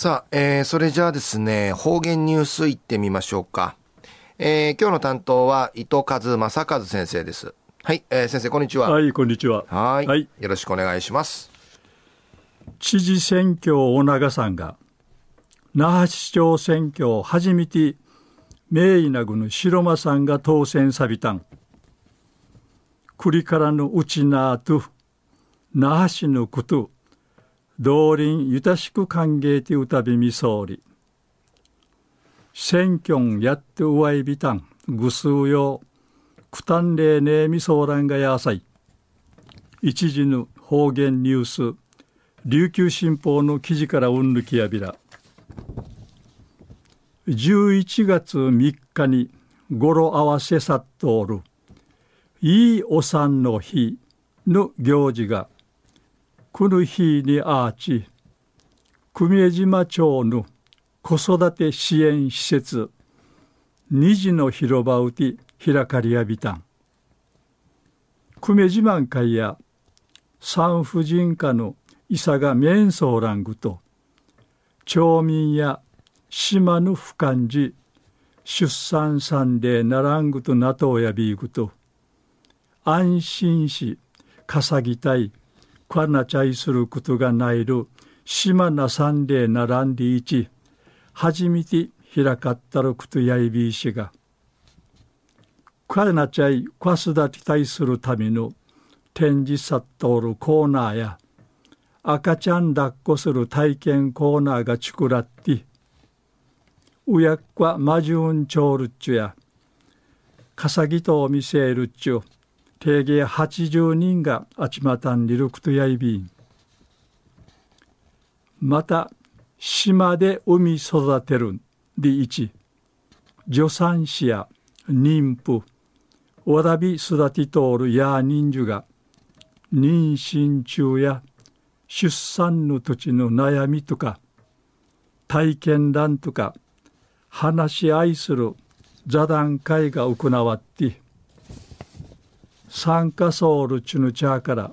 さあ、えー、それじゃあですね、方言ニュースいってみましょうか。えー、今日の担当は伊藤和正和先生です。はい、えー、先生、こんにちは。はい、こんにちは。はいはい。よろしくお願いします。知事選挙を長さんが、那覇市長選挙を初めて、名医なぐの白間さんが当選さびたん。栗からのうちなと、那覇市のこと、道林ゆたしく歓迎てうたびみそうり。選挙んやってうわいびたん、ぐすうよう、くたんれいねえみそうらんがやさい。一時の方言ニュース、琉球新報の記事からうんぬきやびら。11月3日に語呂合わせさっとおる、いいお産の日の行事が、この日にあーち、久米島町の子育て支援施設、虹の広場うて開かりやびたん。久米島会や産婦人科の伊佐が面相ラングと、町民や島の不感じ、出産産でならんぐとなとやびいぐと、安心し、かさぎたい、かなちゃいすることがないる島なさんでならんでいち初めて開かったることやいびいしがかなちゃいかすだてたいするための展示さっとおるコーナーや赤ちゃん抱っこする体験コーナーがちくらってうやっかまじゅんちょうるっちゅやかさぎとを見せるっちゅう定芸80人があちまたんりるくとやいびん。また、島で産み育てるり一、助産師や妊婦、わらび育てとおるや人数が、妊娠中や出産の土地の悩みとか、体験談とか、話し合いする座談会が行わって、酸化ソウルチュヌチャーから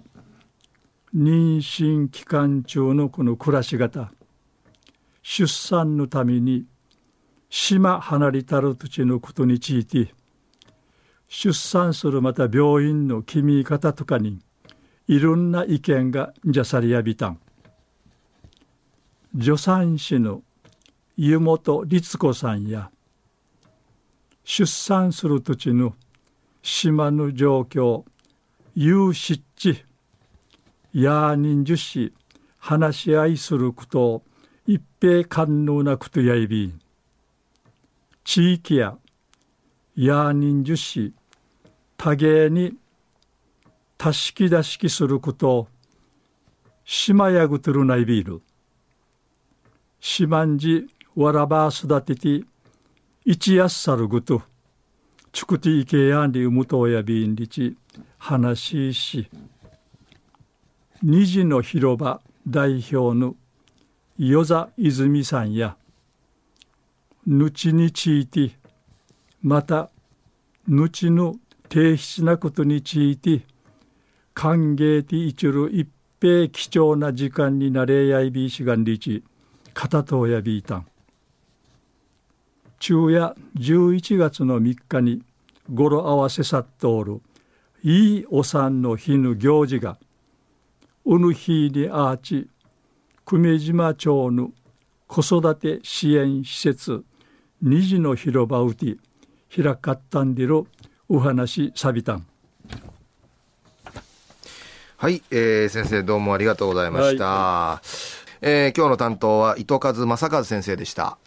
妊娠期間中のこの暮らし方出産のために島離れたる土地のことについて出産するまた病院の決め方とかにいろんな意見がじゃさりやびたん。助産師の湯本律子さんや出産する土地の島の状況、有失地、や人樹し、話し合いすること一平寛能なことやいびん。地域や、や人樹し、多芸に、たしき出しきすること、島やぐとるないびる。島んじわらば育てて、一やっさるぐと、チクティケヤンリウムトヤビンリチ話し虹の広場代表の与座泉さんや後についてまた後の低質なことについて歓迎ていちる一平貴重な時間になれやいびしがんりち片とやびいたん昼夜11月の3日に語呂合わせさっとおる。いいお産の日の行事がうぬ日にあーち久米島町の子育て支援施設虹の広場うて開かったんでるお話さびたん。はい、えー、先生どうもありがとうございました、はい、えー、今日の担当は伊藤和正和先生でした